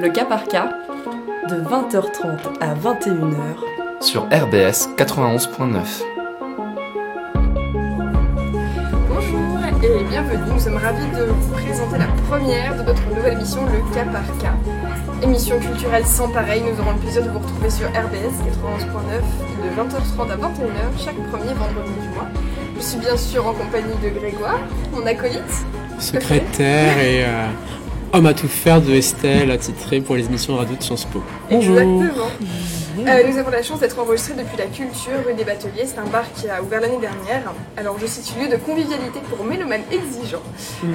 le cas par cas, de 20h30 à 21h sur RBS 91.9. Bonjour et bienvenue, nous sommes ravis de vous présenter la première de notre nouvelle émission Le cas par cas. Émission culturelle sans pareil, nous aurons le plaisir de vous retrouver sur RBS 91.9 de 20h30 à 21h chaque premier vendredi du mois. Je suis bien sûr en compagnie de Grégoire, mon acolyte. Secrétaire et euh, homme à tout faire de Estelle, attitré pour les émissions radio de Sciences Po. Exactement. Euh, nous avons la chance d'être enregistrés depuis la culture rue des Bateliers. C'est un bar qui a ouvert l'année dernière. Alors je cite lieu de convivialité pour mélomanes exigeants.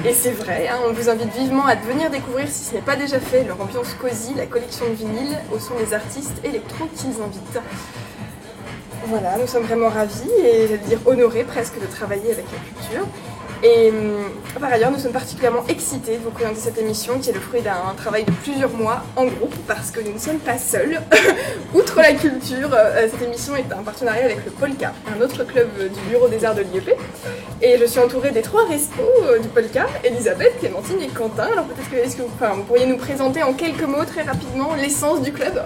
Et c'est vrai, hein, on vous invite vivement à venir découvrir, si ce n'est pas déjà fait, leur ambiance cosy, la collection de vinyles au son des artistes électro qu'ils invitent. Voilà, nous sommes vraiment ravis et j'allais dire honorés presque de travailler avec la culture. Et hum, par ailleurs, nous sommes particulièrement excités de vous présenter cette émission qui est le fruit d'un travail de plusieurs mois en groupe parce que nous ne sommes pas seuls. Outre la culture, euh, cette émission est un partenariat avec le Polka, un autre club du Bureau des Arts de l'IEP. Et je suis entourée des trois respos euh, du Polka, Elisabeth, Clémentine et Quentin. Alors peut-être que, est-ce que vous, enfin, vous pourriez nous présenter en quelques mots très rapidement l'essence du club?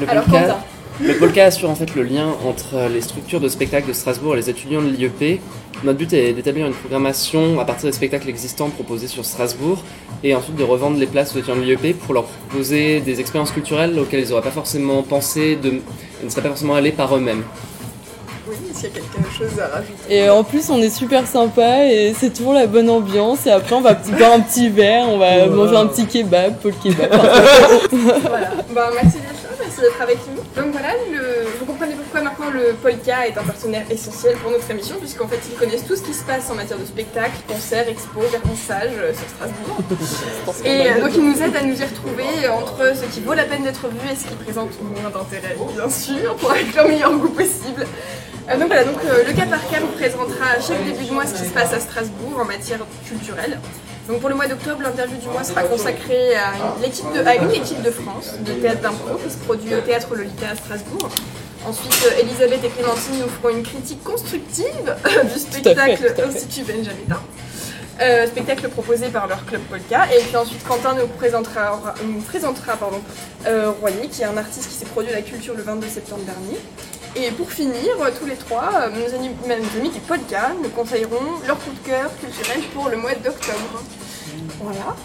Le Alors Polka, Quentin. Le Polka assure en fait le lien entre les structures de spectacle de Strasbourg et les étudiants de l'IEP. Notre but est d'établir une programmation à partir des spectacles existants proposés sur Strasbourg et ensuite de revendre les places aux étudiants de l'IEP pour leur proposer des expériences culturelles auxquelles ils n'auraient pas forcément pensé, de, ils ne seraient pas forcément allés par eux-mêmes. Oui, qu'il y a quelque chose à rajouter Et en plus, on est super sympa et c'est toujours la bonne ambiance. Et après, on va boire un petit verre, on va manger un petit kebab, Paul kebab. Voilà. Bah, merci avec nous. Donc voilà, le- vous comprenez pourquoi maintenant le Polka est un partenaire essentiel pour notre émission, puisqu'en fait ils connaissent tout ce qui se passe en matière de spectacle, concerts, expos, vernissage euh, sur Strasbourg. Et euh, donc ils nous aident à nous y retrouver entre ce qui vaut la peine d'être vu et ce qui présente moins d'intérêt, bien sûr, pour avec le meilleur goût possible. Euh, donc voilà, donc euh, le cas par cas vous présentera à chaque début de mois ce qui se passe à Strasbourg en matière culturelle. Donc pour le mois d'octobre, l'interview du mois sera consacrée à une, l'équipe de, à une équipe de France de théâtre d'impro qui se produit au théâtre Lolita à Strasbourg. Ensuite, euh, Elisabeth et Clémentine nous feront une critique constructive du spectacle. Institut Benjamin. Euh, spectacle proposé par leur club Polka. Et puis ensuite, Quentin nous présentera, nous présentera pardon, euh, Royer, qui est un artiste qui s'est produit à la culture le 22 septembre dernier. Et pour finir, euh, tous les trois, euh, nos, amis, nos amis du Polka nous conseilleront leur coup de cœur culturel pour le mois d'octobre. Voilà.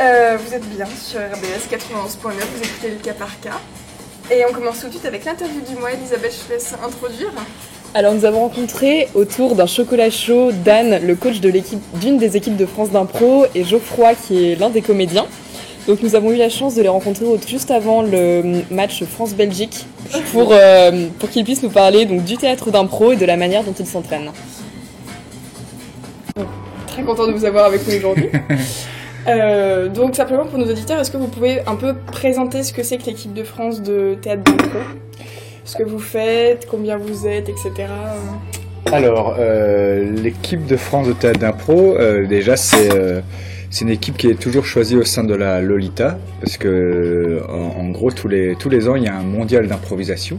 Euh, vous êtes bien sur RBS 91.9, vous écoutez le cas par cas. Et on commence tout de suite avec l'interview du mois. Elisabeth, je te laisse introduire. Alors, nous avons rencontré autour d'un chocolat chaud Dan, le coach d'une des équipes de France d'impro, et Geoffroy, qui est l'un des comédiens. Donc, nous avons eu la chance de les rencontrer juste avant le match France-Belgique pour, euh, pour qu'ils puissent nous parler donc, du théâtre d'impro et de la manière dont ils s'entraînent. Très content de vous avoir avec nous aujourd'hui. Euh, donc simplement pour nos auditeurs, est-ce que vous pouvez un peu présenter ce que c'est que l'équipe de France de théâtre d'impro? Ce que vous faites, combien vous êtes, etc. Alors, euh, l'équipe de France de théâtre d'impro, déjà, c'est c'est une équipe qui est toujours choisie au sein de la Lolita, parce que en, en gros, tous les, tous les ans, il y a un mondial d'improvisation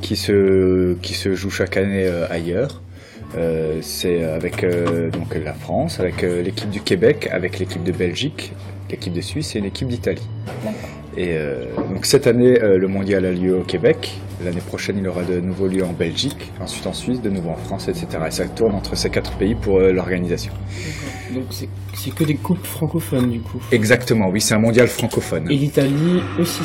qui se, qui se joue chaque année euh, ailleurs. Euh, c'est avec euh, donc la France, avec euh, l'équipe du Québec, avec l'équipe de Belgique, l'équipe de Suisse et une équipe d'Italie. Et euh, donc cette année, euh, le mondial a lieu au Québec. L'année prochaine, il aura de nouveau lieu en Belgique, ensuite en Suisse, de nouveau en France, etc. Et ça tourne entre ces quatre pays pour euh, l'organisation. Donc c'est- que des coupes francophones du coup. Exactement, oui, c'est un mondial francophone. Et l'Italie aussi.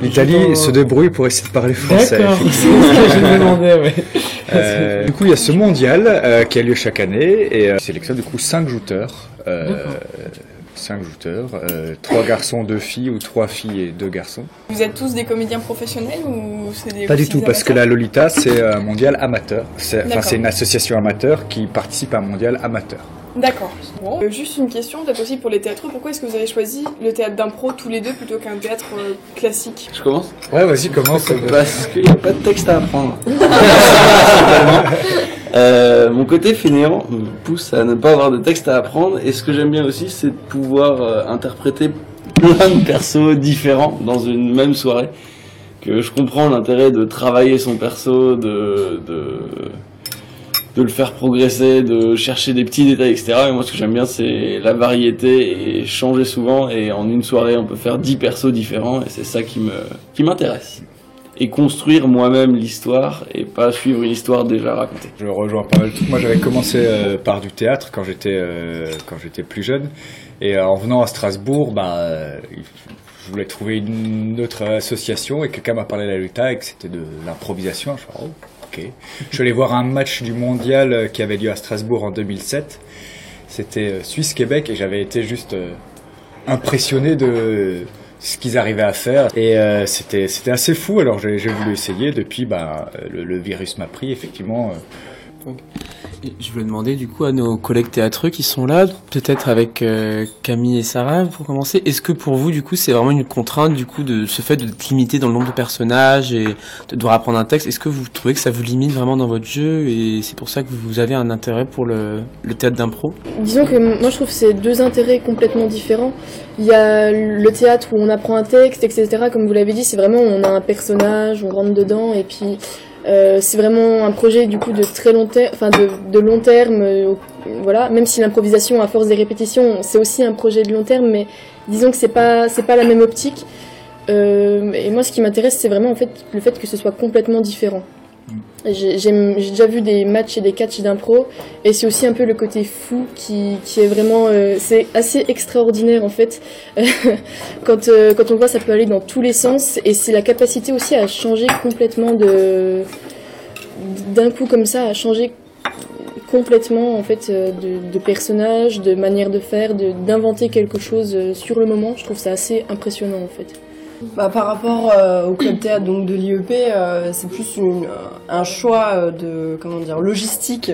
L'Italie se débrouille pour essayer de parler français. D'accord, c'est effectivement. ce que je me demandais, ouais. Euh, du coup, il y a ce mondial euh, qui a lieu chaque année et euh, sélectionne du coup cinq jouteurs. Euh. Cinq jouteurs, euh, trois garçons, deux filles ou trois filles et deux garçons. Vous êtes tous des comédiens professionnels ou c'est des Pas du tout, parce que la Lolita, c'est un mondial amateur. C'est enfin, D'accord. c'est une association amateur qui participe à un mondial amateur. D'accord. Bon. Euh, juste une question, peut-être aussi pour les théâtreux. Pourquoi est-ce que vous avez choisi le théâtre d'impro tous les deux plutôt qu'un théâtre euh, classique? Je commence? Ouais, vas-y, commence. Parce qu'il n'y a pas de texte à apprendre. Euh, mon côté fainéant me pousse à ne pas avoir de texte à apprendre et ce que j'aime bien aussi c'est de pouvoir euh, interpréter plein de persos différents dans une même soirée que je comprends l'intérêt de travailler son perso de, de de le faire progresser, de chercher des petits détails, etc. Et moi, ce que j'aime bien, c'est la variété et changer souvent. Et en une soirée, on peut faire 10 persos différents, et c'est ça qui me qui m'intéresse. Et construire moi-même l'histoire et pas suivre une histoire déjà racontée. Je rejoins pas mal tout. Moi, j'avais commencé euh, par du théâtre quand j'étais euh, quand j'étais plus jeune, et euh, en venant à Strasbourg, bah, je voulais trouver une autre association et quelqu'un m'a parlé de la luta et que c'était de l'improvisation. Je fais, oh, ok. Je suis allé voir un match du mondial qui avait lieu à Strasbourg en 2007. C'était Suisse-Québec et j'avais été juste impressionné de ce qu'ils arrivaient à faire. Et euh, c'était c'était assez fou. Alors j'ai voulu essayer. Depuis bah le, le virus m'a pris effectivement euh, Je voulais demander du coup à nos collègues théâtreux qui sont là, peut-être avec euh, Camille et Sarah pour commencer. Est-ce que pour vous du coup c'est vraiment une contrainte du coup de ce fait de te limiter dans le nombre de personnages et de devoir apprendre un texte? Est-ce que vous trouvez que ça vous limite vraiment dans votre jeu et c'est pour ça que vous avez un intérêt pour le, le théâtre d'impro? Disons que moi je trouve que c'est deux intérêts complètement différents. Il y a le théâtre où on apprend un texte, etc. Comme vous l'avez dit, c'est vraiment on a un personnage, on rentre dedans et puis euh, c'est vraiment un projet de long terme. euh, voilà, même si l'improvisation à force des répétitions, c'est aussi un projet de long terme, mais disons que c'est pas c'est pas la même optique. Euh, et moi, ce qui m'intéresse, c'est vraiment en fait le fait que ce soit complètement différent. J'ai déjà vu des matchs et des catchs d'impro, et c'est aussi un peu le côté fou qui, qui est vraiment, euh, c'est assez extraordinaire en fait. quand euh, quand on voit, ça peut aller dans tous les sens, et c'est la capacité aussi à changer complètement de d'un coup comme ça, à changer complètement en fait euh, de, de personnage, de manière de faire, d'inventer quelque chose euh, sur le moment. Je trouve ça assez impressionnant en fait. Bah, par rapport euh, au club théâtre donc de l'IEP, euh, c'est plus une, un choix euh, de comment dire logistique.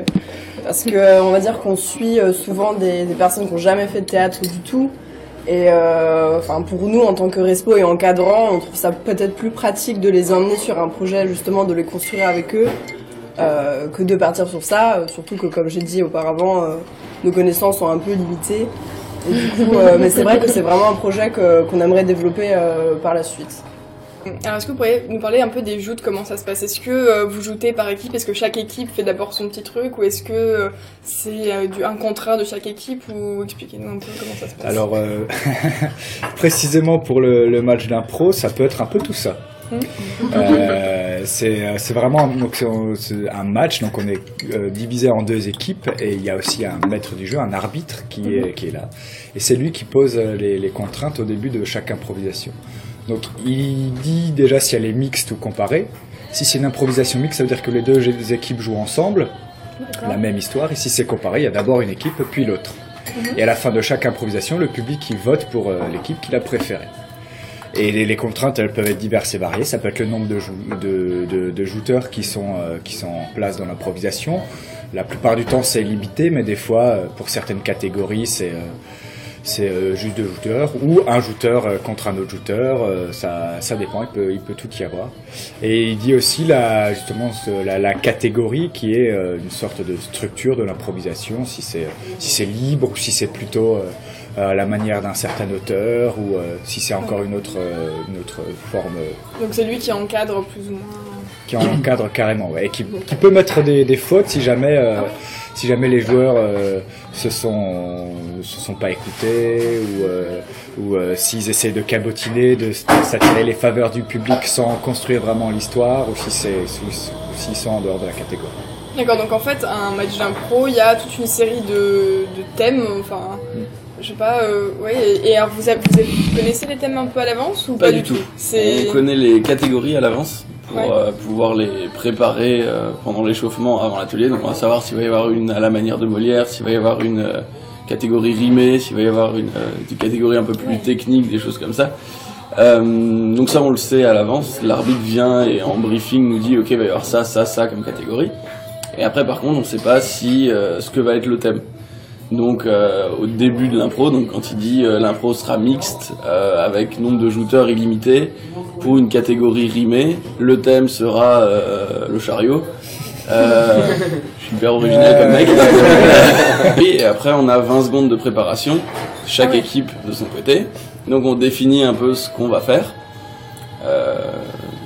Parce que euh, on va dire qu'on suit euh, souvent des, personnes qui ont jamais fait de théâtre du tout. Et euh, enfin pour nous en tant que respo et encadrant, on trouve ça peut-être plus pratique de les emmener sur un projet justement de les construire avec eux euh, que de partir sur ça, euh, surtout que comme j'ai dit auparavant, euh, nos connaissances sont un peu limitées. Et du coup, euh, mais c'est vrai que c'est vraiment un projet qu'on aimerait développer euh, par la suite. Alors, est-ce que vous pourriez nous parler un peu des joutes, comment ça se passe? Est-ce que euh, vous joutez par équipe? Est-ce que chaque équipe fait d'abord son petit truc? Ou est-ce que euh, c'est euh, du un contre un de chaque équipe? Ou expliquez-nous un peu comment ça se passe. Alors, euh, précisément pour le, le match d'impro, ça peut être un peu tout ça. Euh, c'est c'est vraiment donc un- match, donc on est euh, divisé en deux équipes et il y a aussi un maître du jeu, un arbitre qui est, qui est là. Et c'est lui qui pose euh, les, les contraintes au début de chaque improvisation. Donc il dit déjà si elle est mixte ou comparée. Si c'est une improvisation mixte, ça veut dire que les deux équipes jouent ensemble, la même histoire. Et si c'est comparé, il y a d'abord une équipe puis l'autre. Et à la fin de chaque improvisation, le public il vote pour euh, l'équipe qu'il a préférée. Et les, contraintes, elles peuvent être diverses et variées. Ça peut être le nombre de, jou- qui sont, euh, qui sont en place dans l'improvisation. La plupart du temps, c'est limité, mais des fois, euh, pour certaines catégories, c'est euh, c'est juste deux jouteurs ou un jouteur contre un autre jouteur. ça, ça dépend. Il peut, il peut tout y avoir. Et il dit aussi la, justement la, la catégorie qui est une sorte de structure de l'improvisation, si c'est si c'est libre ou si c'est plutôt à la manière d'un certain auteur ou euh, si c'est encore une autre euh, une autre forme euh, Donc c'est lui qui encadre plus ou moins. qui en encadre carrément, ouais, et qui, qui peut mettre des, des fautes si jamais euh, si jamais les joueurs euh, se sont se sont pas écoutés ou euh, ou euh, s'ils essaient de cabotiner, de, de s'attirer les faveurs du public sans construire vraiment l'histoire ou si c'est ou s- ou s'ils sont en dehors de la catégorie. D'accord, donc en fait, un match d'impro, il y a toute une série de, de thèmes, enfin, je sais pas, euh, ouais, et, et alors vous, avez- connaissez les thèmes un peu à l'avance ou pas, Pas du tout. On connaît les catégories à l'avance pour Ouais. euh, pouvoir les préparer euh, pendant l'échauffement avant l'atelier. Donc on va savoir s'il va y avoir une à la manière de Molière, s'il va y avoir une euh, catégorie rimée, s'il va y avoir une, des catégories un peu plus techniques, des choses comme ça. Donc ça on le sait à l'avance. L'arbitre vient et en briefing nous dit ok il va y avoir ça, ça, ça comme catégorie. Et après par contre on sait pas si ce que va être le thème. Donc euh, au début de l'impro, donc quand il dit euh, l'impro sera mixte euh, avec nombre de jouteurs illimité pour une catégorie rimée, le thème sera euh, le chariot. Euh, je suis hyper original comme mec. et après on a 20 secondes de préparation, chaque équipe de son côté. Donc on définit un peu ce qu'on va faire. Euh,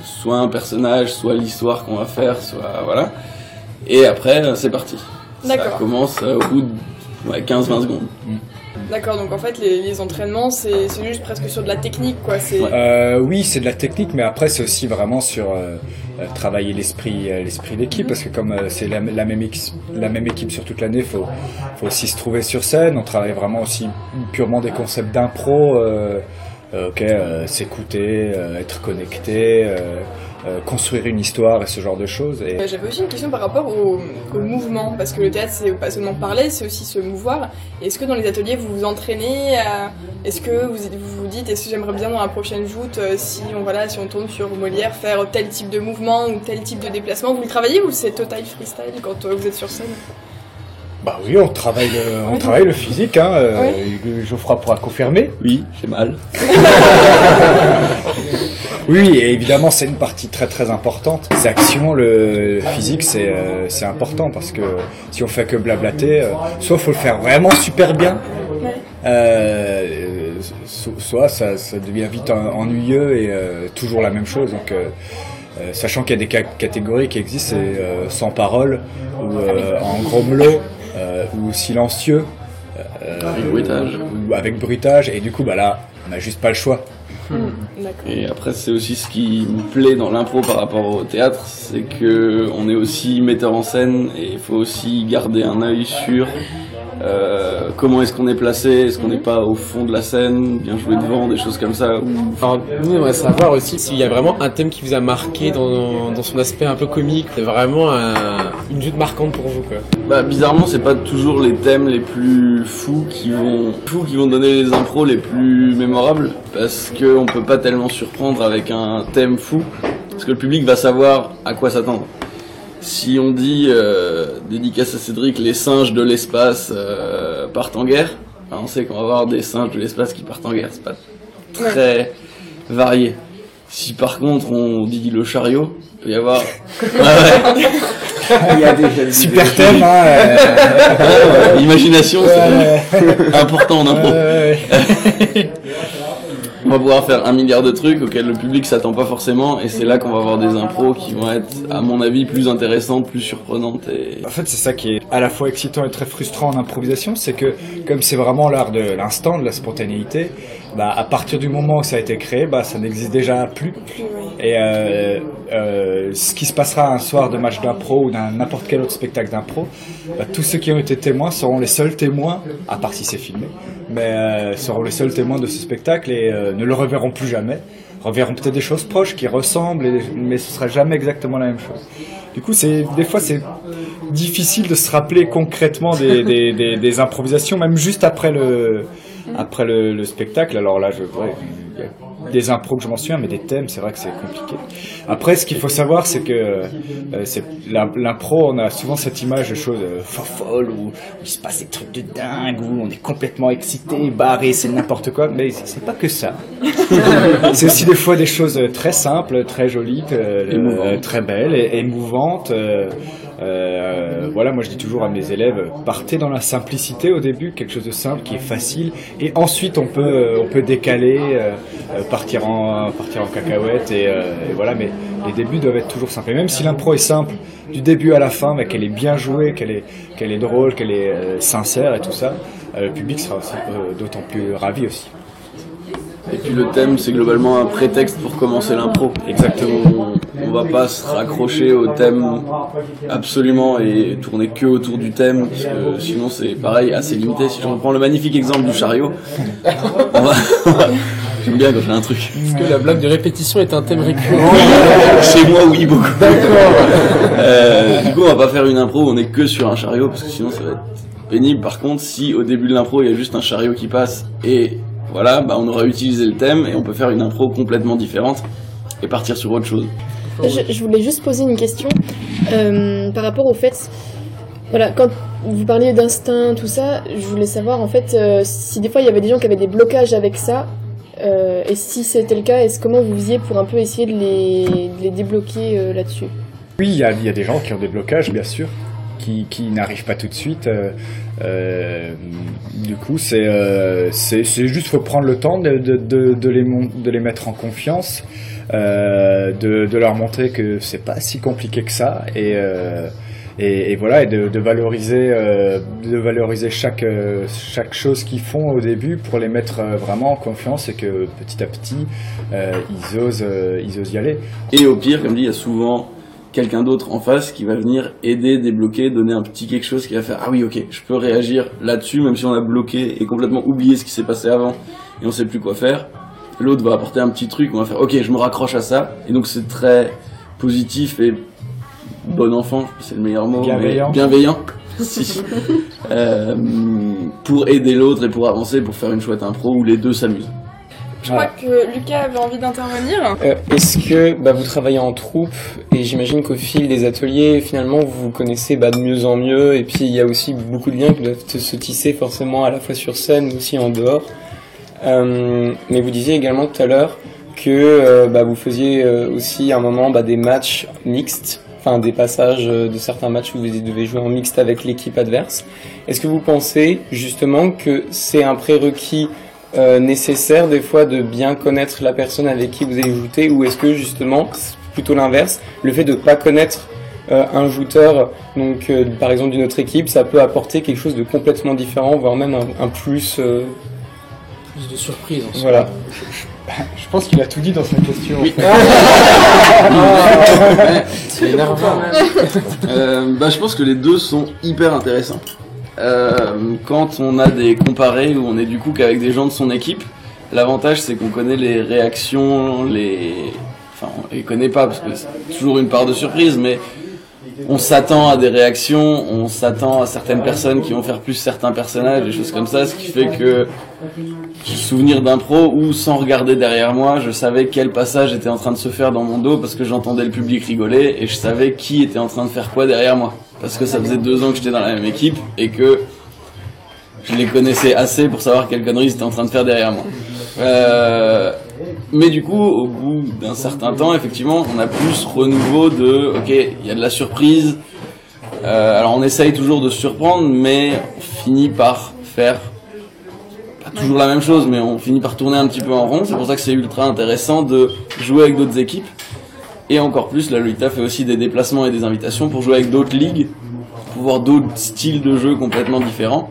soit un personnage, soit l'histoire qu'on va faire, soit voilà. Et après, c'est parti. Ça commence au bout de ouais, 15-20 secondes. D'accord, donc en fait, les, les entraînements, c'est juste presque sur de la technique, quoi. Euh, oui, c'est de la technique, mais après c'est aussi vraiment sur euh, euh, travailler l'esprit, l'esprit d'équipe, parce que comme euh, c'est la, la même ex- la même équipe sur toute l'année, faut, faut aussi se trouver sur scène. On travaille vraiment aussi purement des concepts d'impro. Ok, euh, s'écouter, euh, être connecté, euh, construire une histoire et ce genre de choses. Et Euh, J'avais aussi une question par rapport au, au mouvement, parce que le théâtre, c'est pas seulement parler, c'est aussi se mouvoir. Est-ce que dans les ateliers, vous vous entraînez à- Est-ce que vous vous, vous dites, est-ce que j'aimerais bien dans la prochaine joute, euh, si on voilà, si on tourne sur Molière, faire tel type de mouvement ou tel type de déplacement? Vous le travaillez ou c'est total freestyle quand vous êtes sur scène? Bah oui, on travaille, le, on travaille le physique. Hein, euh, Geoffroy pourra confirmer. Oui, j'ai mal. Oui, et évidemment, c'est une partie très très importante. Les actions, le, physique, c'est euh, c'est important parce que si on fait que blablater, euh, soit faut le faire vraiment super bien, euh, so- soit ça, ça devient vite en- ennuyeux et euh, toujours la même chose. Donc, sachant qu'il y a des ca- catégories qui existent, c'est euh, sans parole ou euh, en grommelot euh, ou silencieux. euh, Avec bruitage. Ou avec bruitage. Et du coup, bah là, on n'a juste pas le choix. D'accord. Et après, c'est aussi ce qui me plaît dans l'impro par rapport au théâtre, c'est que on est aussi metteur en scène et il faut aussi garder un œil sur euh, comment est-ce qu'on est placé, est-ce qu'on n'est pas au fond de la scène, bien jouer devant, des choses comme ça. Alors, nous, on aimerait savoir aussi s'il y a vraiment un thème qui vous a marqué dans, dans son aspect un peu comique. C'est vraiment un- une joute marquante pour vous, quoi. Bah, bizarrement, c'est pas toujours les thèmes les plus fous qui vont, fous qui vont donner les impros les plus mémorables, parce que on peut pas tellement surprendre avec un thème fou, parce que le public va savoir à quoi s'attendre. Si on dit euh, dédicace à Cédric, les singes de l'espace euh, partent en guerre, bah, on sait qu'on va avoir des singes de l'espace qui partent en guerre. C'est pas très varié. Si par contre on dit le chariot, il peut y avoir. Ouais, ouais. Il y a des super thèmes. Hein, euh, Ouais, Imagination, c'est Ouais. important en impro. On va pouvoir faire un milliard de trucs auxquels le public s'attend pas forcément, et c'est là qu'on va avoir des impros qui vont être, à mon avis, plus intéressantes, plus surprenantes. Et... En fait, c'est ça qui est à la fois excitant et très frustrant en improvisation, c'est que comme c'est vraiment l'art de l'instant, de la spontanéité, bah, à partir du moment où ça a été créé, bah, ça n'existe déjà plus. Et euh, euh, ce qui se passera un soir de match d'impro ou d'un n'importe quel autre spectacle d'impro, bah, tous ceux qui ont été témoins seront les seuls témoins, à part si c'est filmé, mais euh, seront les seuls témoins de ce spectacle et ne le reverront plus jamais. Reverront peut-être des choses proches qui ressemblent, mais ce sera jamais exactement la même chose. Du coup, c'est des fois c'est difficile de se rappeler concrètement des improvisations, même juste après le après le, le spectacle. Alors là, je ouais, il y a des impros que je m'en souviens, mais des thèmes, c'est vrai que c'est compliqué. Après, ce qu'il faut savoir, c'est que euh, l'impro, on a souvent cette image de choses euh, folles où il se passe des trucs de dingue, où on est complètement excité, barré, c'est n'importe quoi. Mais c'est pas que ça. c'est aussi des fois des choses euh, très simples, très jolies, euh, euh, très belles, et émouvantes. Euh, voilà, moi je dis toujours à mes élèves, partez dans la simplicité au début, quelque chose de simple qui est facile, et ensuite on peut euh, on peut décaler, euh, partir en partir en cacahuète et, voilà. Mais les débuts doivent être toujours simples. Et même si l'impro est simple du début à la fin, mais qu'elle est bien jouée, qu'elle est qu'elle est drôle, qu'elle est sincère et tout ça, le public sera aussi d'autant plus ravi aussi. Et puis le thème, c'est globalement un prétexte pour commencer l'impro. Exactement. On, on va pas se raccrocher au thème absolument et tourner que autour du thème, parce que sinon c'est pareil, assez limité. Si je reprends le magnifique exemple du chariot, on va- j'aime bien quand j'ai un truc. Est-ce que la blague de répétition est un thème récurrent Chez moi, oui, beaucoup. Euh, du coup, on va pas faire une impro où on est que sur un chariot parce que sinon ça va être pénible. Par contre, si au début de l'impro il y a juste un chariot qui passe et voilà, bah on aura utilisé le thème et on peut faire une impro complètement différente et partir sur autre chose. Je, je voulais juste poser une question euh, par rapport au fait, voilà, quand vous parliez d'instinct, tout ça, je voulais savoir en fait euh, si des fois il y avait des gens qui avaient des blocages avec ça, euh, et si c'était le cas, est-ce comment vous faisiez pour un peu essayer de les, de les débloquer euh, là-dessus? Oui, il y a, il y a des gens qui ont des blocages, bien sûr, qui, qui n'arrivent pas tout de suite. euh, euh, du coup, c'est euh, c'est juste faut prendre le temps de, les, mettre en confiance, euh, de, leur montrer que c'est pas si compliqué que ça, et, voilà et de, valoriser chaque chose qu'ils font au début pour les mettre vraiment en confiance et que petit à petit ils osent y aller. Et au pire, comme dit, il y a souvent quelqu'un d'autre en face qui va venir aider, débloquer, donner un petit quelque chose qui va faire ah oui ok je peux réagir là-dessus même si on a bloqué et complètement oublié ce qui s'est passé avant et on sait plus quoi faire. L'autre va apporter un petit truc, on va faire ok je me raccroche à ça et donc c'est très positif et bon enfant, c'est le meilleur mot, mais Bienveillant. bienveillant. si. Euh, pour aider l'autre et pour avancer, pour faire une chouette impro où les deux s'amusent. Je crois que Lucas avait envie d'intervenir. Euh, Est-ce que bah, vous travaillez en troupe et j'imagine qu'au fil des ateliers, finalement, vous vous connaissez bah, de mieux en mieux et puis il y a aussi beaucoup de liens qui doivent se tisser forcément à la fois sur scène mais aussi en dehors. Euh, mais vous disiez également tout à l'heure que euh, bah, vous faisiez aussi à un moment des matchs mixtes, enfin des passages de certains matchs où vous devez jouer en mixte avec l'équipe adverse. Est-ce que vous pensez justement que c'est un prérequis euh, nécessaire des fois de bien connaître la personne avec qui vous allez jouer ou est-ce que justement c'est plutôt l'inverse, le fait de pas connaître euh, un joueur donc euh, par exemple d'une autre équipe, ça peut apporter quelque chose de complètement différent, voire même un, un plus. euh, Plus de surprise en Voilà. Je pense qu'il a tout dit dans sa question. Oui. C'est énervant. Euh, bah, je pense que les deux sont hyper intéressants. Euh, quand on a des comparés où on est du coup qu'avec des gens de son équipe, l'avantage c'est qu'on connaît les réactions, les, enfin on les connaît pas parce que c'est toujours une part de surprise, mais on s'attend à des réactions, on s'attend à certaines personnes qui vont faire plus certains personnages, des choses comme ça, ce qui fait que souvenir d'impro où sans regarder derrière moi, je savais quel passage était en train de se faire dans mon dos parce que j'entendais le public rigoler et je savais qui était en train de faire quoi derrière moi. Parce que ça faisait deux ans que j'étais dans la même équipe et que je les connaissais assez pour savoir quelle connerie ils étaient en train de faire derrière moi. Euh, mais du coup, au bout d'un certain temps, effectivement, on a plus renouveau de, ok, il y a de la surprise. Euh, alors on essaye toujours de surprendre, mais on finit par faire pas toujours la même chose, mais on finit par tourner un petit peu en rond. C'est pour ça que c'est ultra intéressant de jouer avec d'autres équipes. Et encore plus, la Lolita fait aussi des déplacements et des invitations pour jouer avec d'autres ligues, pour voir d'autres styles de jeu complètement différents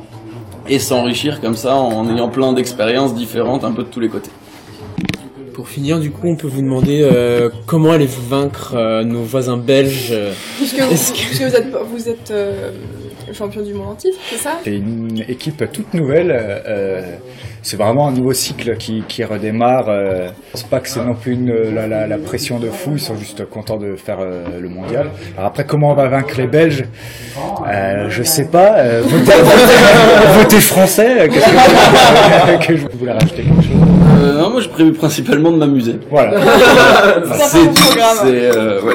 et s'enrichir comme ça en ayant plein d'expériences différentes un peu de tous les côtés. Pour finir, du coup, on peut vous demander euh, comment allez-vous vaincre euh, nos voisins belges euh, Puisque vous, Est-ce que- puisque vous êtes, vous êtes euh, champion du monde en titre, c'est ça? C'est une équipe toute nouvelle. euh, c'est vraiment un nouveau cycle qui, qui redémarre. euh. je pense pas que c'est non plus une, la, la, la pression de fou. Ils sont juste contents de faire euh, le mondial. Alors après, comment on va vaincre les Belges? Euh, Je sais pas. Euh, votez, votez- votez français. euh, Qu'est-ce que, que je voulais rajouter quelque chose? Euh, non, moi j'ai prévu principalement de m'amuser. Voilà. c'est c'est, euh, ouais.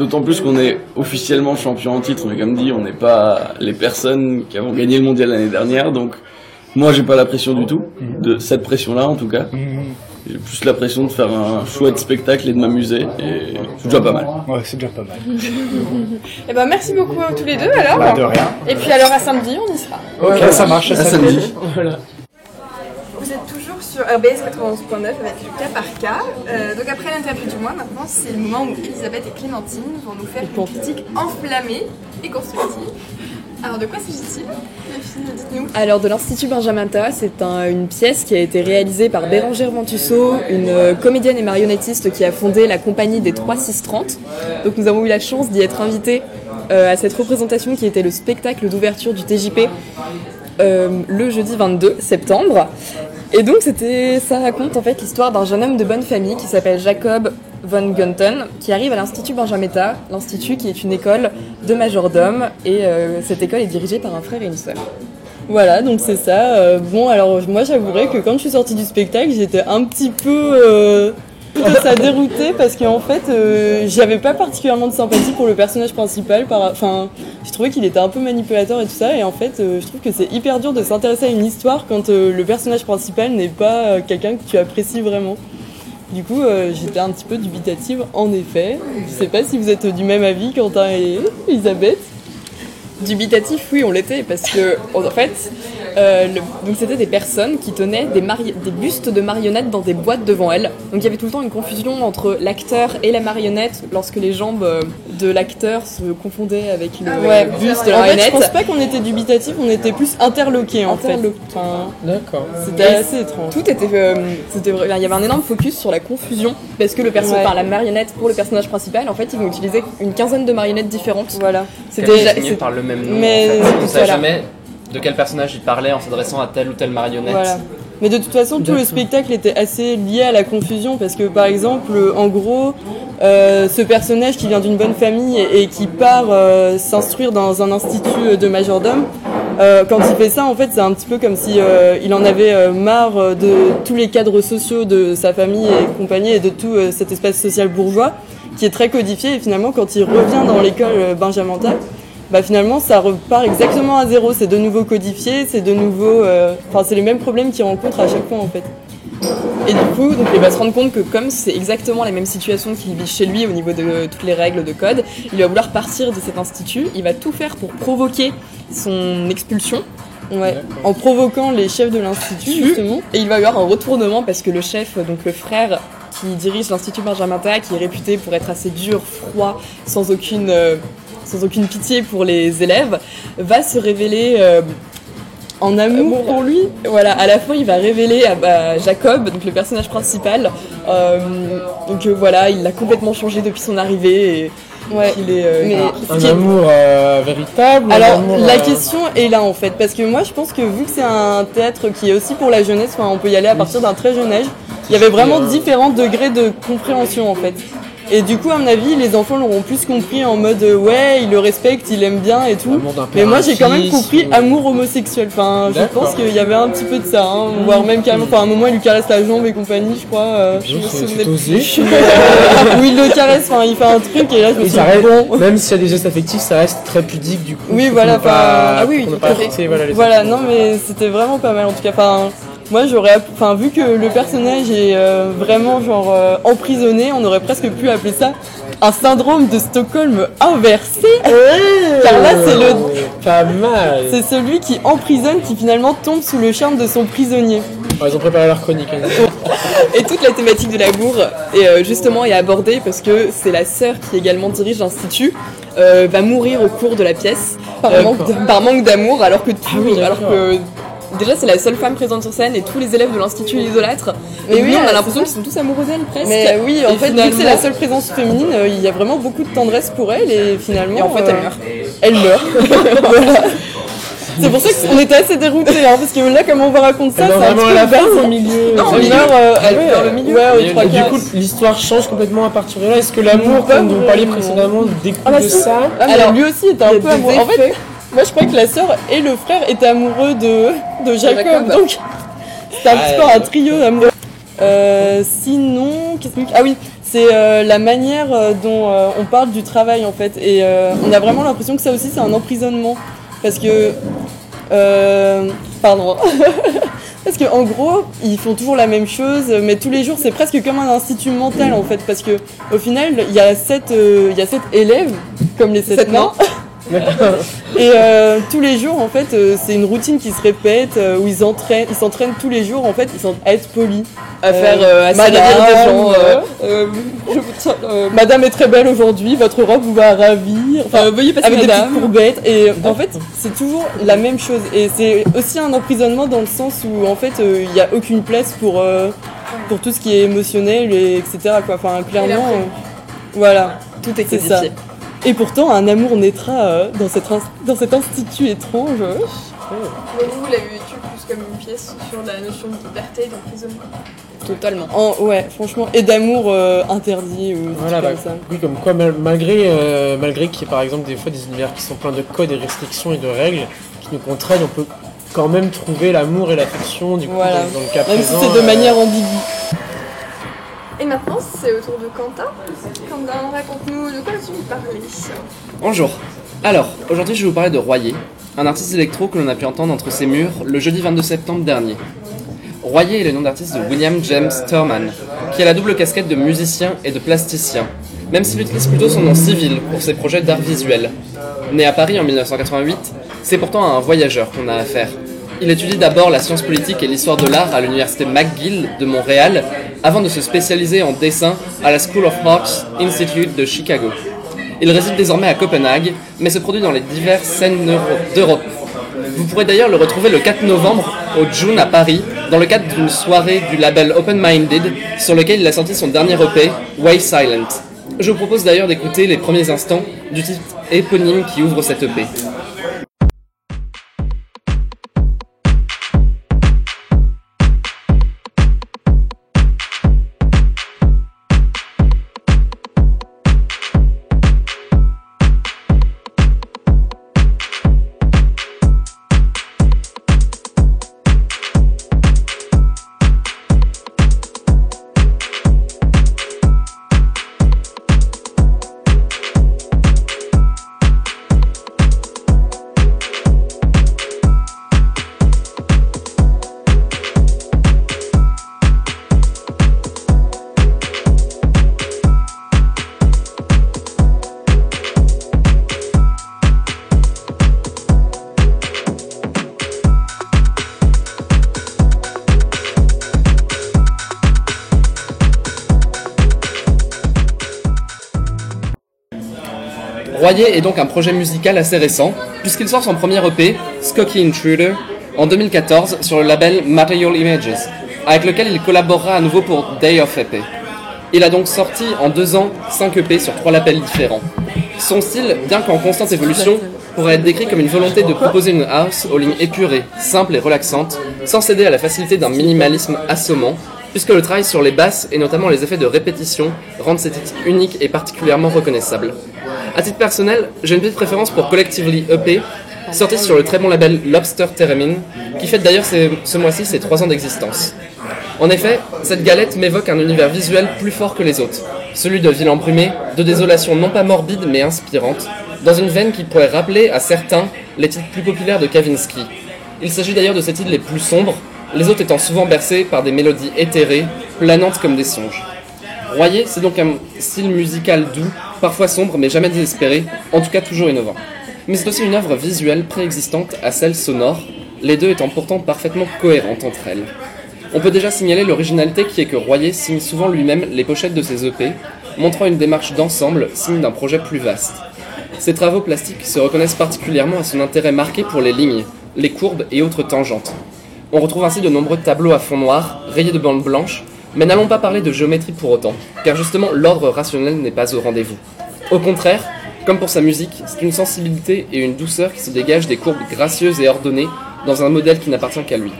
D'autant plus qu'on est officiellement champion en titre, mais comme dit, on n'est pas les personnes qui avons gagné le mondial l'année dernière, donc moi j'ai pas la pression du tout, de cette pression-là en tout cas. J'ai plus la pression de faire un chouette spectacle et de m'amuser, et c'est déjà pas mal. Ouais, c'est déjà pas mal. Eh ben merci beaucoup à tous les deux alors. Bah, de rien. Et puis alors à samedi, on y sera. Ok, ça marche. À samedi. Êtes toujours sur RBS 91.9 avec Lucas Parka. Euh, donc après l'interview du mois, maintenant c'est le moment où Elisabeth et Clémentine vont nous faire une critique enflammée et constructive. Alors de quoi s'agit-il? Alors de l'Institut Benjaminta, c'est un- une pièce qui a été réalisée par Bérangère Ventusseau, une euh, comédienne et marionnettiste qui a fondé la compagnie des 3630. Donc nous avons eu la chance d'y être invités euh, à cette représentation qui était le spectacle d'ouverture du TJP euh, le jeudi 22 septembre. Et donc c'était, ça raconte en fait l'histoire d'un jeune homme de bonne famille qui s'appelle Jacob von Gunten, qui arrive à l'Institut Benjameta, l'institut qui est une école de majordome, et euh, cette école est dirigée par un frère et une sœur. Voilà, donc c'est ça. Euh, bon, alors moi j'avouerais que quand je suis sortie du spectacle, j'étais un petit peu ça dérouté parce qu'en fait, euh, j'avais pas particulièrement de sympathie pour le personnage principal. Enfin, je trouvais qu'il était un peu manipulateur et tout ça. Et en fait, euh, je trouve que c'est hyper dur de s'intéresser à une histoire quand euh, le personnage principal n'est pas quelqu'un que tu apprécies vraiment. Du coup, j'étais un petit peu dubitative, en effet. Je sais pas si vous êtes du même avis, Quentin et Elisabeth. Dubitatif, oui, on l'était, parce que, en fait, Euh, le- donc c'était des personnes qui tenaient des, mari- des bustes de marionnettes dans des boîtes devant elles. Donc il y avait tout le temps une confusion entre l'acteur et la marionnette lorsque les jambes euh, de l'acteur se confondaient avec le Ah ouais, buste de la marionnette. En fait, je pense pas qu'on était dubitatif, on était plus interloqués en fait. Enfin, D'accord. c'était assez étrange. Tout était, euh, il y avait un énorme focus sur la confusion parce que le perso, Ouais. enfin, la marionnette pour le personnage principal, en fait, ils vont utiliser une quinzaine de marionnettes différentes. Voilà. C'était par le même nom. mais- en fait. On savait voilà. jamais de quel personnage il parlait en s'adressant à telle ou telle marionnette. Voilà. Mais de toute façon, tout le spectacle était assez lié à la confusion parce que, par exemple, en gros, euh, ce personnage qui vient d'une bonne famille et, et qui part euh, s'instruire dans un institut de majordome, euh, quand il fait ça, en fait, c'est un petit peu comme si euh, il en avait euh, marre de tous les cadres sociaux de sa famille et compagnie et de tout euh, cet espace social bourgeois qui est très codifié. Et finalement, quand il revient dans l'école euh, benjaminta, bah finalement ça repart exactement à zéro. C'est de nouveau codifié, c'est de nouveau, euh, enfin c'est les mêmes problèmes qu'il rencontre à chaque fois en fait. Et du coup, il va se rendre compte que comme c'est exactement la même situation qu'il vit chez lui au niveau de toutes les règles de code, il va vouloir partir de cet institut. Il va tout faire pour provoquer son expulsion. Ouais, en provoquant les chefs de l'institut justement. Et il va y avoir un retournement parce que le chef, donc le frère qui dirige l'institut Benjaminta, qui est réputé pour être assez dur, froid, sans aucune, euh, sans aucune pitié pour les élèves, va se révéler euh, en amour pour lui. Voilà, à la fin, il va révéler à, Jacob, donc le personnage principal, euh, que voilà, il a complètement changé depuis son arrivée. Et, Ouais. qu'il est, euh, Mais- ce Un amour euh, véritable. alors, amour, la euh, question est là en fait, parce que moi je pense que vu que c'est un théâtre qui est aussi pour la jeunesse, on peut y aller à partir d'un très jeune âge, il y avait vraiment différents degrés de compréhension en fait. Et du coup, à mon avis, les enfants l'auront plus compris en mode euh, ouais, il le respecte, il aime bien et tout. Mais moi j'ai quand même compris ou- amour homosexuel. Enfin, je pense qu'il y avait un petit peu de ça, hein, voire même carrément. Enfin, à un moment, il lui caresse la jambe et compagnie, je crois. euh, je me souvenais plus. Où il le caresse, enfin, il fait un truc et là je me Et suis ça dit, reste- bon. Même s'il y a des gestes affectifs, ça reste très pudique du coup. Oui, voilà, pas- ah oui, tout pas voilà, non, mais c'était vraiment pas mal en tout cas. Enfin, moi j'aurais, enfin, vu que le personnage est euh, vraiment genre euh, emprisonné, on aurait presque pu appeler ça un syndrome de Stockholm inversé. Car là, c'est le, Pas mal. c'est celui qui emprisonne qui finalement tombe sous le charme de son prisonnier. Oh, ils ont préparé leur chronique. hein. Et toute la thématique de l'amour est euh, justement est abordée parce que c'est la sœur qui également dirige l'institut va mourir au cours de la pièce Par manque d'amour alors que tout, Ah oui, alors que déjà c'est la seule femme présente sur scène et tous les élèves de l'institut l'idolâtrent. Mais Et oui, on a c'est l'impression qu'ils sont tous amoureux d'elle presque. Mais oui, en Et fait, vu finalement- que c'est la seule présence féminine, euh, il y a vraiment beaucoup de tendresse pour elle et finalement. Et en fait, euh, elle meurt. Elle meurt. Voilà. C'est pour ça qu'on était assez déroutés, hein, parce que là, comme on va raconter ça, c'est un vraiment petit à peu la fin bas. ou au milieu Non, Au elle milieu meurt, euh, elle Ouais, au milieu. Ouais, au Du coup, l'histoire change complètement à partir de là. Est-ce que l'amour, comme vous parliez vraiment. précédemment, découle Ah bah de ça Ah, Alors, lui aussi était un peu amoureux. En fait. Moi je croyais que la sœur et le frère étaient amoureux de, de Jacob, donc c'était un petit peu un trio amoureux. Euh, sinon, qu'est-ce que ah oui, c'est euh, la manière euh, dont euh, on parle du travail en fait, et euh, on a vraiment l'impression que ça aussi c'est un emprisonnement, parce que euh, pardon. Parce que en gros, ils font toujours la même chose, mais tous les jours, c'est presque comme un institut mental en fait, parce que au final, il y a sept, il y a sept élèves, comme les sept, nains, et euh, tous les jours, en fait, euh, c'est une routine qui se répète, euh, où ils entraînent, ils s'entraînent tous les jours, en fait, ils sont à être polis, à faire, euh, à madame, des gens. euh, euh, euh, je euh, Madame est très belle aujourd'hui, votre robe vous va ravir. Enfin, veuillez passer avec des petites courbettes. Et en fait, c'est toujours la même chose. Et c'est aussi un emprisonnement dans le sens où, en fait, euh, il n'y a aucune place pour, euh, pour tout ce qui est émotionnel, et etc. Quoi. Enfin, clairement, euh, voilà, Tout est codifié. Et pourtant, un amour naîtra euh, dans, cet ins- dans cet institut étrange. Donc vous, vous l'avez vécu plus comme une pièce sur la notion de liberté et d'emprisonnement. Totalement. En, ouais, franchement. Et d'amour euh, interdit ou Voilà, bah, comme ça. oui, comme quoi, mal- malgré, euh, malgré qu'il y ait par exemple des fois des univers qui sont pleins de codes et restrictions et de règles qui nous contraignent, on peut quand même trouver l'amour et l'affection du coup Voilà. dans, dans le cas Même si c'est de euh, manière ambiguë. Et maintenant, c'est au tour de Quentin. Quentin, raconte-nous de quoi tu veux parler. Bonjour. Alors, aujourd'hui je vais vous parler de Royer, un artiste électro que l'on a pu entendre entre ses murs le jeudi 22 septembre dernier. Royer est le nom d'artiste de William James Thurman, qui a la double casquette de musicien et de plasticien, même s'il utilise plutôt son nom civil pour ses projets d'art visuel. Né à Paris en 1988, c'est pourtant à un voyageur qu'on a affaire. Il étudie d'abord la science politique et l'histoire de l'art à l'université McGill de Montréal, avant de se spécialiser en dessin à la School of Arts Institute de Chicago. Il réside désormais à Copenhague, mais se produit dans les diverses scènes d'Europe. Vous pourrez d'ailleurs le retrouver le 4 novembre au June à Paris, dans le cadre d'une soirée du label Open Minded, sur lequel il a sorti son dernier EP, Way Silent. Je vous propose d'ailleurs d'écouter les premiers instants du titre éponyme qui ouvre cette EP. Royer est donc un projet musical assez récent, puisqu'il sort son premier EP, Skokie Intruder, en 2014 sur le label Material Images, avec lequel il collaborera à nouveau pour Day of EP. Il a donc sorti en deux ans 5 EP sur trois labels différents. Son style, bien qu'en constante évolution, pourrait être décrit comme une volonté de proposer une house aux lignes épurées, simples et relaxantes, sans céder à la facilité d'un minimalisme assommant, puisque le travail sur les basses et notamment les effets de répétition rendent cet titre unique et particulièrement reconnaissable. À titre personnel, j'ai une petite préférence pour Collectively EP, sorti sur le très bon label Lobster Theremin, qui fête d'ailleurs ce mois-ci ses 3 ans d'existence. En effet, cette galette m'évoque un univers visuel plus fort que les autres, celui de ville embrumée, de désolation non pas morbide mais inspirante, dans une veine qui pourrait rappeler à certains les titres plus populaires de Kavinsky. Il s'agit d'ailleurs de ces titres les plus sombres, les autres étant souvent bercés par des mélodies éthérées, planantes comme des songes. Royer, c'est donc un style musical doux, parfois sombre mais jamais désespéré, en tout cas toujours innovant. Mais c'est aussi une œuvre visuelle préexistante à celle sonore, les deux étant pourtant parfaitement cohérentes entre elles. On peut déjà signaler l'originalité qui est que Royer signe souvent lui-même les pochettes de ses EP, montrant une démarche d'ensemble, signe d'un projet plus vaste. Ses travaux plastiques se reconnaissent particulièrement à son intérêt marqué pour les lignes, les courbes et autres tangentes. On retrouve ainsi de nombreux tableaux à fond noir, rayés de bandes blanches, mais n'allons pas parler de géométrie pour autant, car justement l'ordre rationnel n'est pas au rendez-vous. Au contraire, comme pour sa musique, c'est une sensibilité et une douceur qui se dégagent des courbes gracieuses et ordonnées dans un modèle qui n'appartient qu'à lui.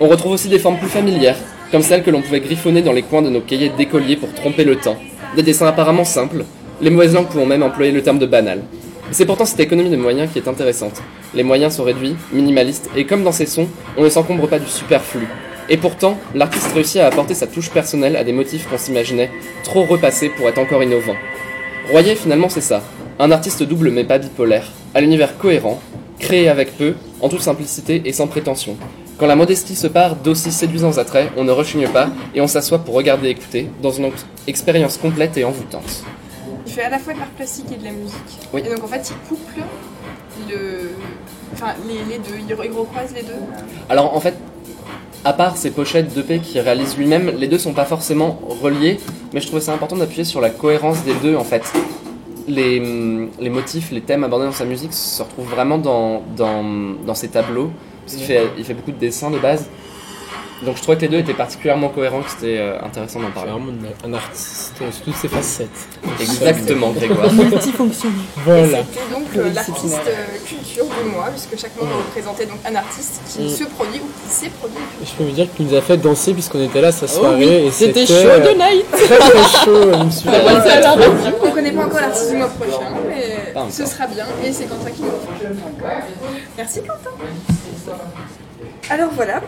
On retrouve aussi des formes plus familières, comme celles que l'on pouvait griffonner dans les coins de nos cahiers d'écoliers pour tromper le temps, des dessins apparemment simples, les mauvaises langues pouvant même employer le terme de banal. C'est pourtant cette économie de moyens qui est intéressante. Les moyens sont réduits, minimalistes, et comme dans ces sons, on ne s'encombre pas du superflu, et pourtant, l'artiste réussit à apporter sa touche personnelle à des motifs qu'on s'imaginait trop repassés pour être encore innovants. Royer, finalement, c'est ça. Un artiste double mais pas bipolaire, à l'univers cohérent, créé avec peu, en toute simplicité et sans prétention. Quand la modestie se part d'aussi séduisants attraits, on ne rechigne pas et on s'assoit pour regarder et écouter, dans une expérience complète et envoûtante. Il fait à la fois de l'art plastique et de la musique. Oui. Et donc en fait, il couple le... enfin, les, les deux, il recroise les deux. Alors en fait, à part ces pochettes d'EP qu'il réalise lui-même, les deux sont pas forcément reliés, mais je trouvais ça important d'appuyer sur la cohérence des deux en fait. Les, les, motifs, les thèmes abordés dans sa musique se retrouvent vraiment dans, dans, dans ses tableaux, parce qu'il fait, il fait beaucoup de dessins de base, donc je trouvais que les deux étaient particulièrement cohérents, que c'était euh, intéressant d'en parler. C'est vraiment un artiste sous toutes ses facettes. Exactement, Grégoire. Multifonctionnel. Voilà. C'était donc euh, l'artiste euh, culture du mois, puisque chaque mois on représentait donc un artiste qui Mm. se produit ou qui s'est produit. Je peux vous dire qu'il nous a fait danser puisqu'on était là sa soirée. oui, et c'était chaud euh, de night. Très très chaud. je me suis. On connaît pas encore l'artiste du mois prochain, mais Pas ce sera bien et c'est Quentin qui nous le fera. Merci Quentin. Alors voilà,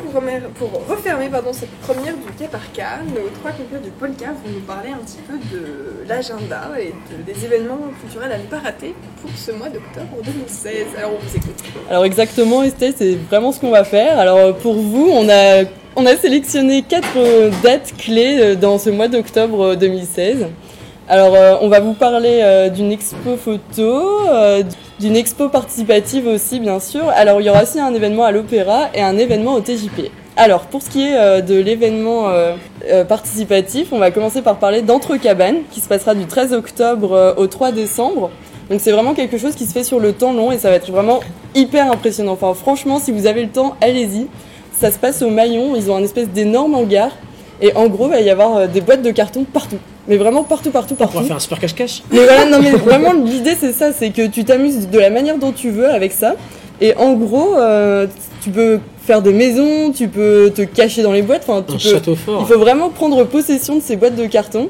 pour, refermer pardon, cette première du cas par cas, nos trois confrères du Polka vont nous parler un petit peu de l'agenda et de- des événements culturels à ne pas rater pour ce mois d'octobre 2016. Alors on vous écoute. Alors exactement, Estelle, c'est vraiment ce qu'on va faire. Alors euh, pour vous, on a, on a sélectionné quatre euh, dates clés euh, dans ce mois d'octobre euh, 2016. Alors on va vous parler d'une expo photo, d'une expo participative aussi, bien sûr. Alors, il y aura aussi un événement à l'Opéra et un événement au TJP. Alors, pour ce qui est euh, de l'événement euh, euh, participatif, on va commencer par parler d'Entrecabanes, qui se passera du 13 octobre au 3 décembre. Donc, c'est vraiment quelque chose qui se fait sur le temps long et ça va être vraiment hyper impressionnant. Enfin, franchement, si vous avez le temps, allez-y. Ça se passe au Maillon, ils ont un espèce d'énorme hangar. Et en gros, il va y avoir euh, des boîtes de carton partout. Mais vraiment partout, partout, On partout. pourra faire un super cache-cache? Mais voilà, non mais vraiment l'idée c'est ça, c'est que tu t'amuses de la manière dont tu veux avec ça. Et en gros, euh, tu peux faire des maisons, tu peux te cacher dans les boîtes. Enfin, tu Un peux. château fort. Il faut vraiment prendre possession de ces boîtes de carton.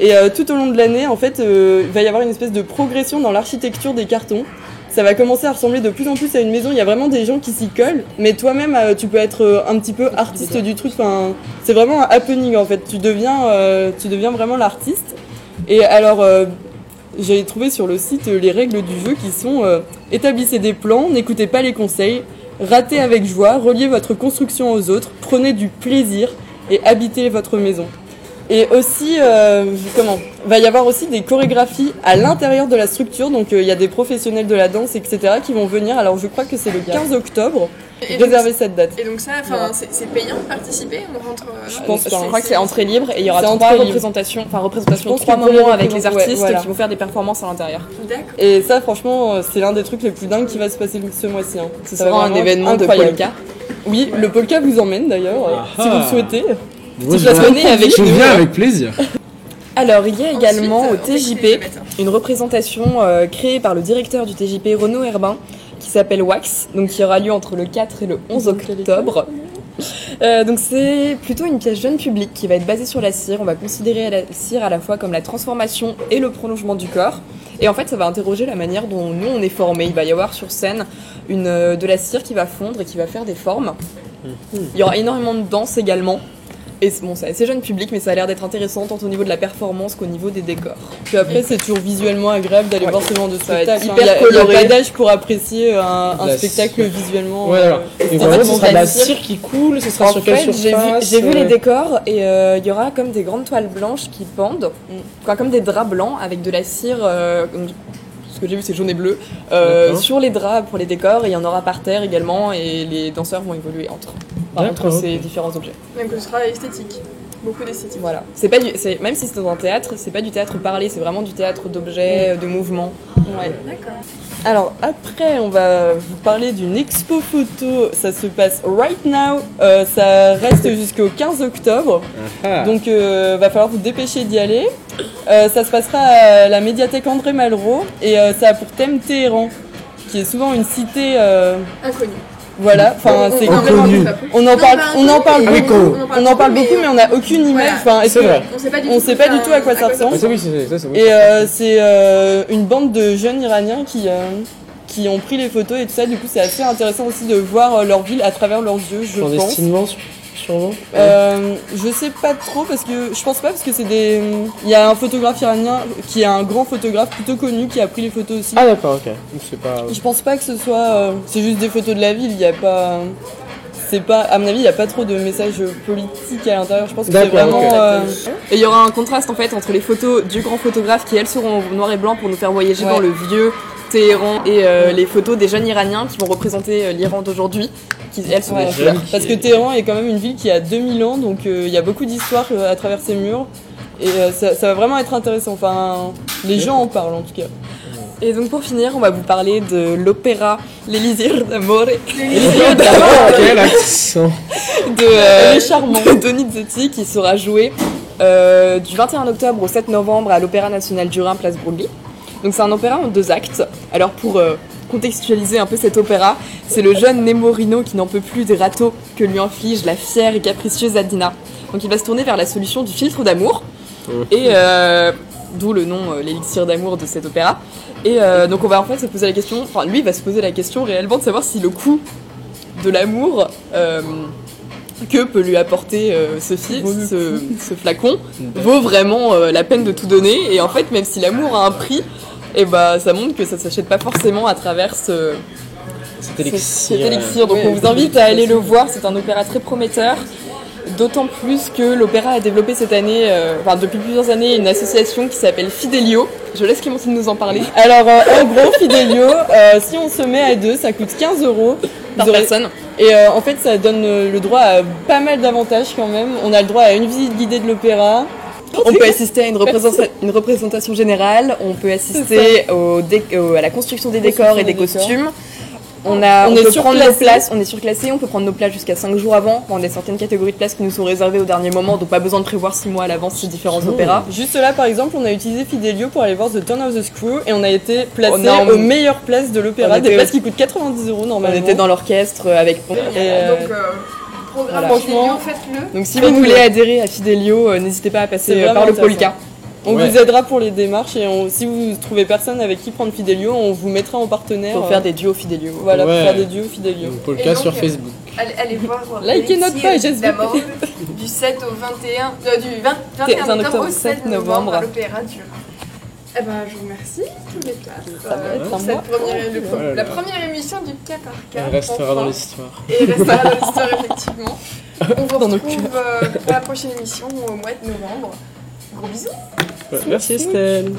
Et euh, tout au long de l'année, en fait, euh, il va y avoir une espèce de progression dans l'architecture des cartons. Ça va commencer à ressembler de plus en plus à une maison. Il y a vraiment des gens qui s'y collent, mais toi-même, euh, tu peux être euh, un petit peu artiste du truc. Enfin, c'est vraiment un happening en fait. Tu deviens, euh, tu deviens vraiment l'artiste. Et alors, euh, j'ai trouvé sur le site les règles du jeu qui sont établissez des plans, n'écoutez pas les conseils, ratez avec joie, reliez votre construction aux autres, prenez du plaisir et habitez votre maison. Et aussi, euh, comment Va y avoir aussi des chorégraphies à l'intérieur de la structure, donc euh, il y a des professionnels de la danse, etc., qui vont venir. Alors je crois que c'est le 15 octobre. Et donc, Réservez cette date. Et donc ça, enfin, c'est c'est payant de participer On rentre. euh, Je pense c'est- c'est- Je crois que c'est entrée libre et il y aura C'est trois représentations, enfin représentations, trois moments avec les ouais, artistes voilà. qui vont faire des performances à l'intérieur. D'accord. Et ça, franchement, euh, c'est l'un des trucs les plus dingues qui va se passer ce mois-ci. hein. Ce Ça va sera un vraiment événement de polka. Oui, le polka vous emmène d'ailleurs, euh, Ah si vous ah. le souhaitez. Si je venez avec je viens avec plaisir. Alors, il y a également Ensuite, au euh, fait TJP une représentation euh, créée par le directeur du TJP, Renaud Herbin, qui s'appelle Wax, donc qui aura lieu entre le 4 et le 11 octobre. Euh, donc c'est plutôt une pièce jeune public qui va être basée sur la cire. On va considérer la cire à la fois comme la transformation et le prolongement du corps. Et en fait, ça va interroger la manière dont nous on est formés. Il va y avoir sur scène une, de la cire qui va fondre et qui va faire des formes. Il y aura énormément de danse également. Et c'est- bon, c'est assez jeune public, mais ça a l'air d'être intéressant tant au niveau de la performance qu'au niveau des décors. Puis après, c'est toujours visuellement agréable d'aller Ouais. voir ce genre de spectacle. Il y a- pas d'âge pour apprécier un, spectacle visuellement. Ouais, euh, alors. Et esthétique. vraiment, ce sera de la cire- qui coule, ce sera En sur fait, j'ai vu, vu euh, les décors et euh, il y aura comme des grandes toiles blanches qui pendent, quoi, comme des draps blancs avec de la cire. euh, que j'ai vu, c'est jaune et bleu euh, sur les draps pour les décors et il y en aura par terre également et les danseurs vont évoluer entre, entre ces différents objets. Donc ce sera esthétique. Beaucoup d'esthétique. Voilà. C'est pas du, c'est, même si c'est dans un théâtre, c'est pas du théâtre parlé, c'est vraiment du théâtre d'objets, de mouvements. Ouais. D'accord. Alors après, on va vous parler d'une expo photo. Ça se passe right now. Euh, ça reste jusqu'au 15 octobre. Ah. Donc euh, va falloir vous dépêcher d'y aller. Euh, ça se passera à la médiathèque André Malraux et euh, ça a pour thème Téhéran, qui est souvent une cité. euh, Inconnu. Voilà. Enfin, On- c'est on- on- Inconnu. on en parle, on en parle beaucoup. mais- On en parle beaucoup, mais on n'a aucune image. Enfin. On sait pas du tout. sait pas du tout à quoi ça ressemble. Ça, oui, c'est ça, c'est oui. Et euh, c'est euh, une bande de jeunes Iraniens qui, euh, qui ont pris les photos et tout ça. Du coup, c'est assez intéressant aussi de voir leur ville à travers leurs yeux, je pense. Euh, je sais pas trop parce que je pense pas parce que c'est des. Il y a un photographe iranien qui est un grand photographe plutôt connu qui a pris les photos aussi. Ah, d'accord, ok. Donc, c'est pas. Je pense pas que ce soit. euh, c'est juste des photos de la ville. Il y a pas. C'est pas. À mon avis, il y a pas trop de messages politiques à l'intérieur. Je pense que c'est vraiment. euh, Et il y aura un contraste en fait entre les photos du grand photographe qui elles seront en noir et blanc pour nous faire voyager Ouais. dans le vieux Téhéran et euh, les photos des jeunes iraniens qui vont représenter euh, l'Iran d'aujourd'hui qui elles Ouais, en couleur. parce que Téhéran est quand même une ville qui a 2000 ans, donc euh, il y a beaucoup d'histoires euh, à travers ses murs. Et euh, ça, ça va vraiment être intéressant. Enfin, les gens en parlent en tout cas. Et donc pour finir, on va vous parler de l'opéra L'Elisir d'Amore Oh, quel accent de euh, de Donizetti qui sera joué euh, du 21 octobre au 7 novembre à l'Opéra National du Rhin, place Broglie. Donc c'est un opéra en deux actes. Alors pour euh, contextualiser un peu cet opéra, c'est le jeune Nemorino qui n'en peut plus des râteaux que lui inflige la fière et capricieuse Adina. Donc il va se tourner vers la solution du filtre d'amour. Et euh, d'où le nom, euh, l'élixir d'amour de cet opéra. Et euh, donc on va en fait se poser la question, enfin lui va se poser la question réellement de savoir si le coût de l'amour euh, que peut lui apporter euh, ce, ce, ce flacon vaut vraiment euh, la peine de tout donner. Et en fait, même si l'amour a un prix, et bah ça montre que ça s'achète pas forcément à travers ce, Cet ce- élixir. cet élixir. Donc on vous invite à aller le voir, c'est un opéra très prometteur. D'autant plus que l'opéra a développé cette année, euh, enfin depuis plusieurs années, une association qui s'appelle Fidelio. Je laisse Clémentine nous en parler. Alors euh, en gros, Fidelio, euh, si on se met à deux, ça coûte 15 euros par personne. Et en fait, ça donne le droit à pas mal d'avantages quand même. On a le droit à une visite guidée de l'opéra. On peut assister à une, représenta- une représentation générale, on peut assister au dé- au- à la construction des décors et des costumes. On, a, On on, est peut prendre nos surclassé. places, on est surclassé, on peut prendre nos places jusqu'à 5 jours avant. On a certaines catégories de places qui nous sont réservées au dernier moment, donc pas besoin de prévoir 6 mois à l'avance ces différents opéras. Juste là, par exemple, on a utilisé Fidelio pour aller voir The Turn of the Screw et on a été placé On a- aux meilleures places de l'opéra, On des était- places qui coûtent 90 euros On normalement. était dans l'orchestre euh, avec. Et, euh, Donc, euh, programme voilà. Fidelio, faites-le. donc si vous voulez adhérer à Fidelio, euh, n'hésitez pas à passer euh, par le. Polica. On Ouais. vous aidera pour les démarches et on- si vous trouvez personne avec qui prendre Fidelio, on vous mettra en partenaire. Pour euh, faire des duos Fidelio. Voilà, Ouais. pour faire des duos Fidelio. Donc, Polka donc, sur euh, Facebook. Allez, allez voir Likez notre page, d'Amour du 7 au 21, euh, du 20, 21 21 octobre au octobre, 7 7 novembre novembre. à l'Opéra du Rhin. Eh ben, je vous remercie tous les quatre Ça va euh, être pour un cette mois. première, le- Oh là la là. première émission du cas par cas. Elle restera enfin. dans l'histoire. Et elle restera dans l'histoire, effectivement. On vous Dans nos retrouve euh, pour la prochaine émission au mois de novembre. Gros bisous Ouais, Merci Estelle.